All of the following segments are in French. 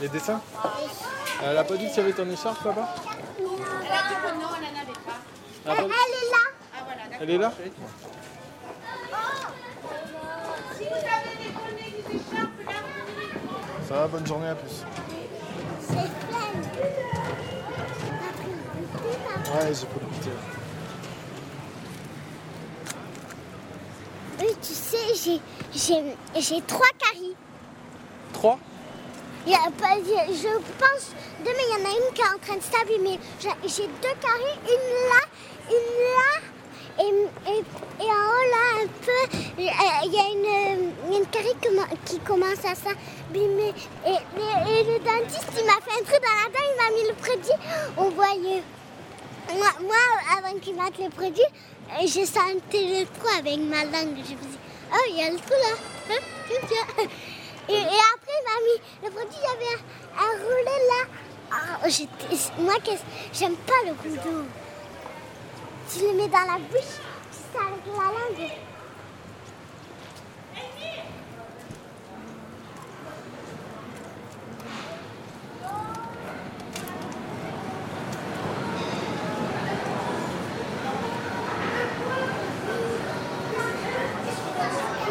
les, dessins Elle a pas dit qu'il y avait ton écharpe là-bas Elle a dit que non, elle n'en avait pas. Elle Elle est là. Ah voilà, d'accord. Elle est là Si vous avez des des écharpes, là, Ça va, bonne journée à plus. C'est plein. Ouais, j'ai pas goûté. Oui, tu sais, j'ai trois caries. Je pense, deux, mais il y en a une qui est en train de s'abîmer. J'ai deux caries, une là, une là, et, et, en haut là, un peu, il y a une, une qui commence à s'abîmer. Et, le dentiste, il m'a fait un trou dans la dent, il m'a mis le produit. On voyait. Moi, moi, avant qu'il mette le produit, euh, j'ai senti le trou avec ma langue. Je me dis, oh, il y a le trou là. Hein. Et, et après, il m'a mis le y avait un, un roulet là. Ah, moi, j'aime pas le couteau. Tu le mets dans la bouche, tu avec la langue.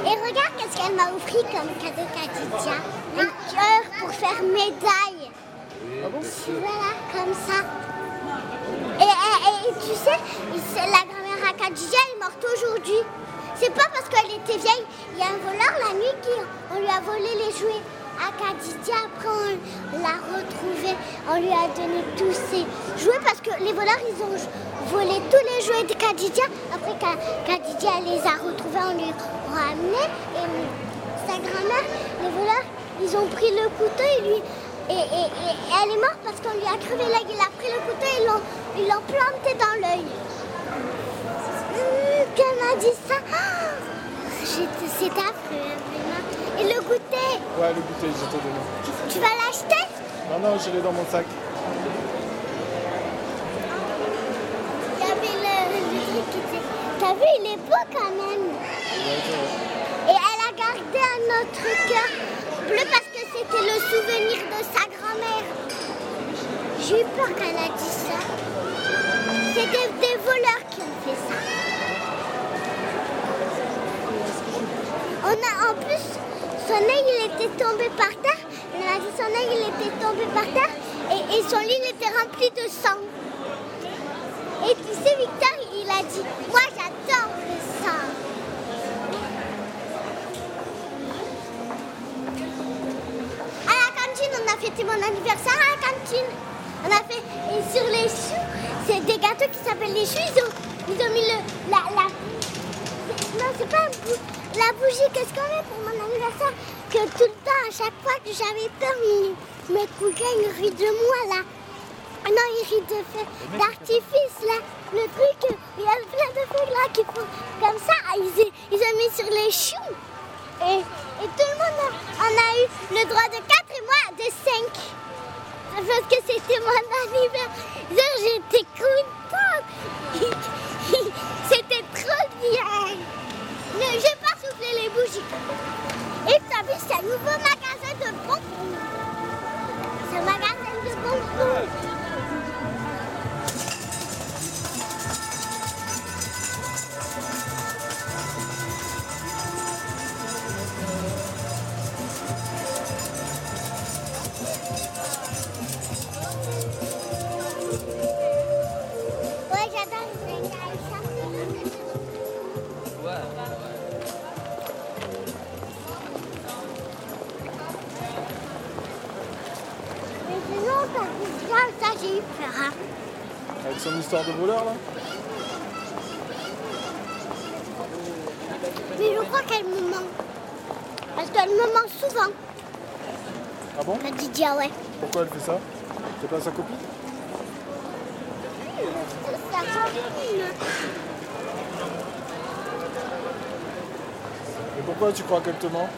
Et regarde qu'est-ce qu'elle m'a offert comme cadeau Khadija. Un cœur pour faire médaille. Voilà, comme ça. Et, et- et tu sais, la grand-mère à Khadija est morte aujourd'hui. C'est pas parce qu'elle était vieille. Il y a un voleur la nuit qui on lui a volé les jouets à Khadija. Après, on l'a retrouvée. On lui a donné tous ses jouets parce que les voleurs, ils ont volé tous les jouets de Khadija. Après, Khadija les a retrouvés, on les a ramenés. Et sa grand-mère, les voleurs, ils ont pris le couteau et lui. Et, et- et elle est morte parce qu'on lui a crevé l'œil. Il a pris le couteau et ils l'ont- planté dans l'œil. Hum, Qu'elle m'a dit ça? Ah, C'est affreux, hein. Et le goûter, Ouais, le goûter, je t'ai donné. tu vas l'acheter? Non, non, je l'ai dans mon sac. Le, le truc. T'as vu, il est beau quand même. Et elle a gardé un autre cœur parce que c'était le souvenir de sa grand-mère. J'ai eu peur qu'elle a dit ça. C'était des voleurs qui ont fait ça. On a en plus, son œil il était tombé par terre. Elle m'a dit son œil il était tombé par terre et, et son lit était rempli de sang. Et tu sais, Victor, il a dit, moi j'adore le sang. À la cantine, on a fêté mon anniversaire à la cantine. On a fait, et sur les choux, c'est des gâteaux qui s'appellent les choux. Ils ont, ils ont mis le, la, la, non, c'est pas bou- la bougie. Qu'est-ce qu'on met pour mon anniversaire Que tout le temps, à chaque fois que j'avais peur, mes, cousins, ils rient de moi là. Ah Non, ils rient de feu d'artifice là. Le truc, il y a plein de trucs là qui font comme ça. Ils, ils ont mis sur les choux. Et, et tout le monde a, en a eu le droit de 4 et moi de 5. Parce que c'était mon anniversaire, j'étais contente. c'était trop bien. Ne, je vais pas souffler les bougies. Et as vu, c'est un nouveau magasin de bonbons. Un magasin de bonbons. Ça, j'ai eu peur. hein. Avec son histoire de voleur, là Mais je crois qu'elle me manque. Parce qu'elle me manque souvent. Ah bon? La Didier, ouais. Pourquoi elle fait ça? C'est pas sa copine C'est sa copine. Et pourquoi tu crois qu'elle te ment?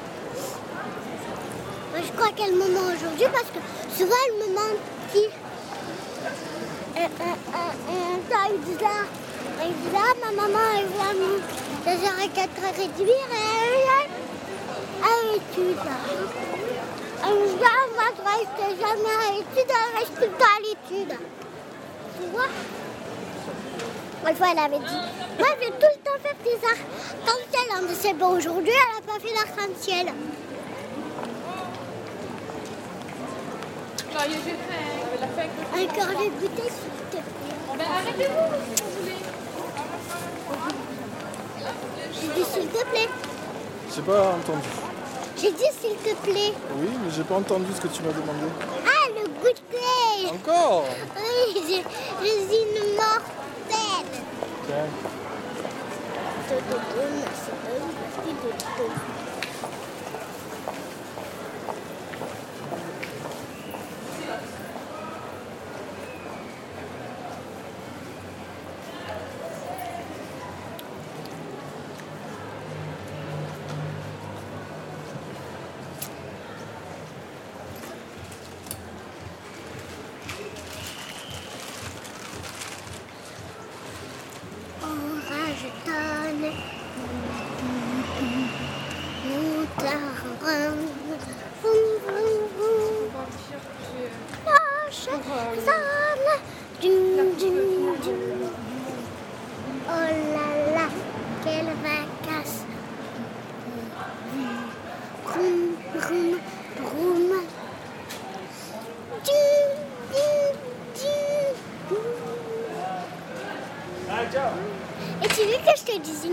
Je crois qu'elle me ment aujourd'hui parce que souvent elle me euh, ça, elle dit ça. Elle dit ça, ma maman, elle deux heures et quatre heures et elle l'étude. Elle dit, ah, moi, je reste jamais à l'étude, elle reste tout le à l'étude. Tu vois? Une fois, elle avait dit, moi, je vais tout le temps faire des arcs-en-ciel. hein, mais c'est bon, aujourd'hui, elle n'a pas fait l'arc-en-ciel. J'ai fait. Encore les bouteilles, s'il te plaît. Ben, arrêtez-vous si vous voulez. J'ai dit s'il te plaît. J'ai pas entendu. J'ai dit s'il te plaît. Oui, mais j'ai pas entendu ce que tu m'as demandé. Ah, le goûter. Encore? Oui, je, je suis une mortelle. Tiens.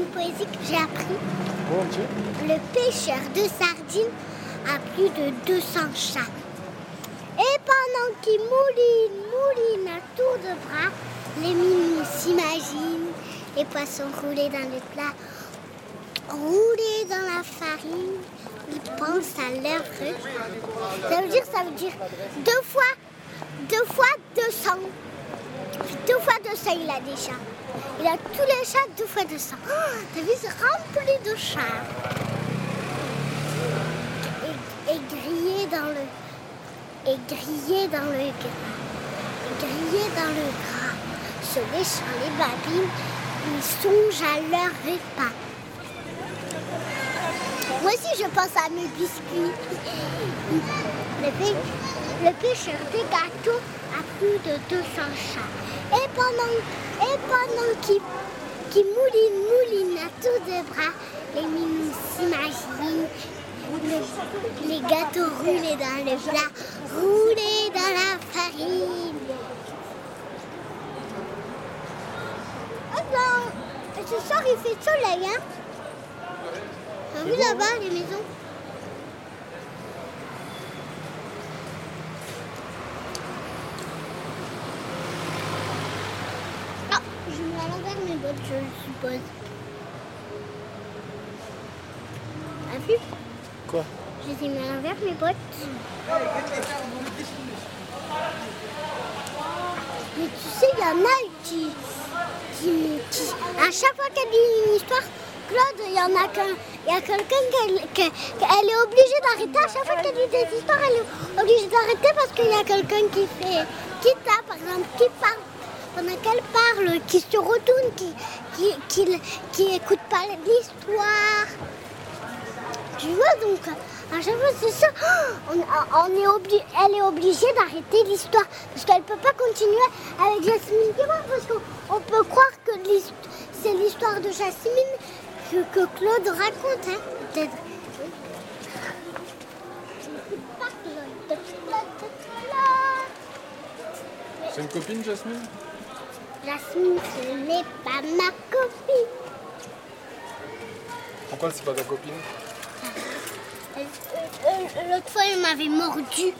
Poésie que j'ai appris Bon. Le pêcheur de sardines a plus de 200 chats. Et pendant qu'il mouline, mouline à tour de bras, les minous s'imaginent les poissons roulés dans le plat, roulés dans la farine. Ils pensent à leur repas. Ça veut dire, ça veut dire deux fois, deux fois 200. Deux fois 200, il a des chats. Il a tous les chats deux fois 200. Oh, T'as vu, c'est rempli de chats. Et, grillé dans le... Et grillé dans le gras. Et grillé dans le gras. Se léchant les babines, ils songent à leur repas. Moi aussi, je pense à mes biscuits. Le, le pêcheur de gâteaux a plus de 200 chats. Et pendant, et pendant qu'il qu'il mouline, mouline à tour de bras, les minous s'imaginent le- les gâteaux roulés dans le plat, roulés dans la farine. Oh non, ce soir il fait soleil, hein. T'as vu là-bas les maisons Ah, je mets à l'envers mes bottes, je suppose. T'as vu Quoi? Je les ai mis à l'envers mes bottes. Mais tu sais, il y en a qui, qui, qui- À chaque fois qu'elle dit une histoire, Claude, il y en a qu'un. Il y a quelqu'un qu'elle que- qu'elle est obligée d'arrêter. À chaque fois qu'elle dit des histoires, elle est obligée d'arrêter parce qu'il y a quelqu'un qui fait. Qui tape, par exemple, qui parle. Pendant qu'elle parle, qui se retourne, qui, qui, qui, écoute pas l'histoire. Tu vois donc, à chaque fois c'est ça, on, est elle est obligée d'arrêter l'histoire parce qu'elle peut pas continuer avec Jasmine Guérin parce qu'on on peut croire que c'est l'histoire de Jasmine que, Claude raconte. Hein. C'est une copine, Jasmine? Jasmine, ce n'est pas ma copine. Pourquoi c'est pas ta copine Euh, euh, L'autre fois, elle m'avait mordu.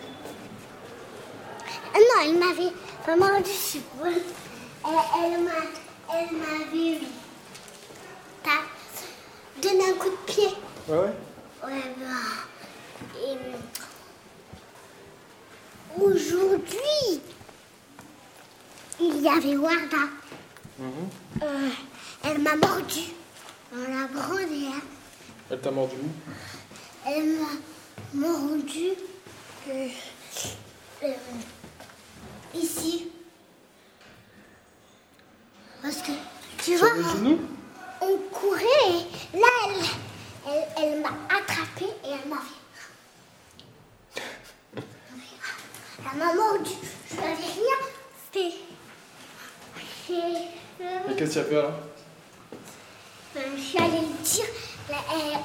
Ah non, elle m'avait pas mordu, je suppose. Elle, elle m'a- elle m'avait donné un coup de pied. Ouais, ouais. Ouais, bah. Et aujourd'hui, il y avait Warda. Mhm. Euh, elle m'a mordu dans la brandée. Elle t'a mordu où? Elle m'a mordu euh, euh, ici. Parce que, tu Sur vois, le genou on courait et là, elle, elle, elle m'a attrapé et elle m'a fait. Elle m'a mordu. Je n'avais rien fait. Et, euh, Et qu'est-ce que tu as fait alors euh, je suis allée le dire. Euh,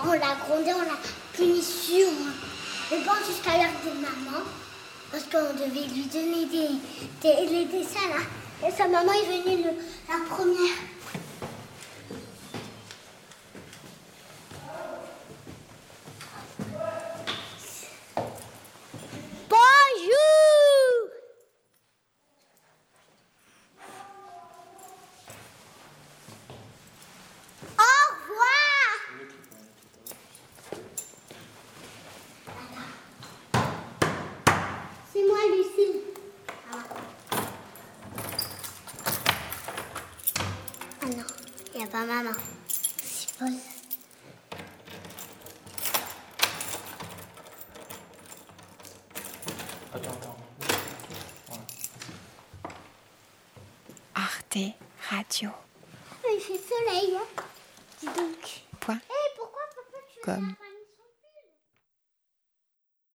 on l'a grondé, on l'a puni sur le banc jusqu'à l'heure de maman. Parce qu'on devait lui donner des, des- dessins là. Et sa maman est venue la première. Bonjour Au revoir C'est moi, Lucille. Ah non, il n'y a pas maman. C'est Paul. Attends, attends. Arte Radio. Il fait soleil. hein. Dis donc. Point. Eh, pourquoi papa tu Comme.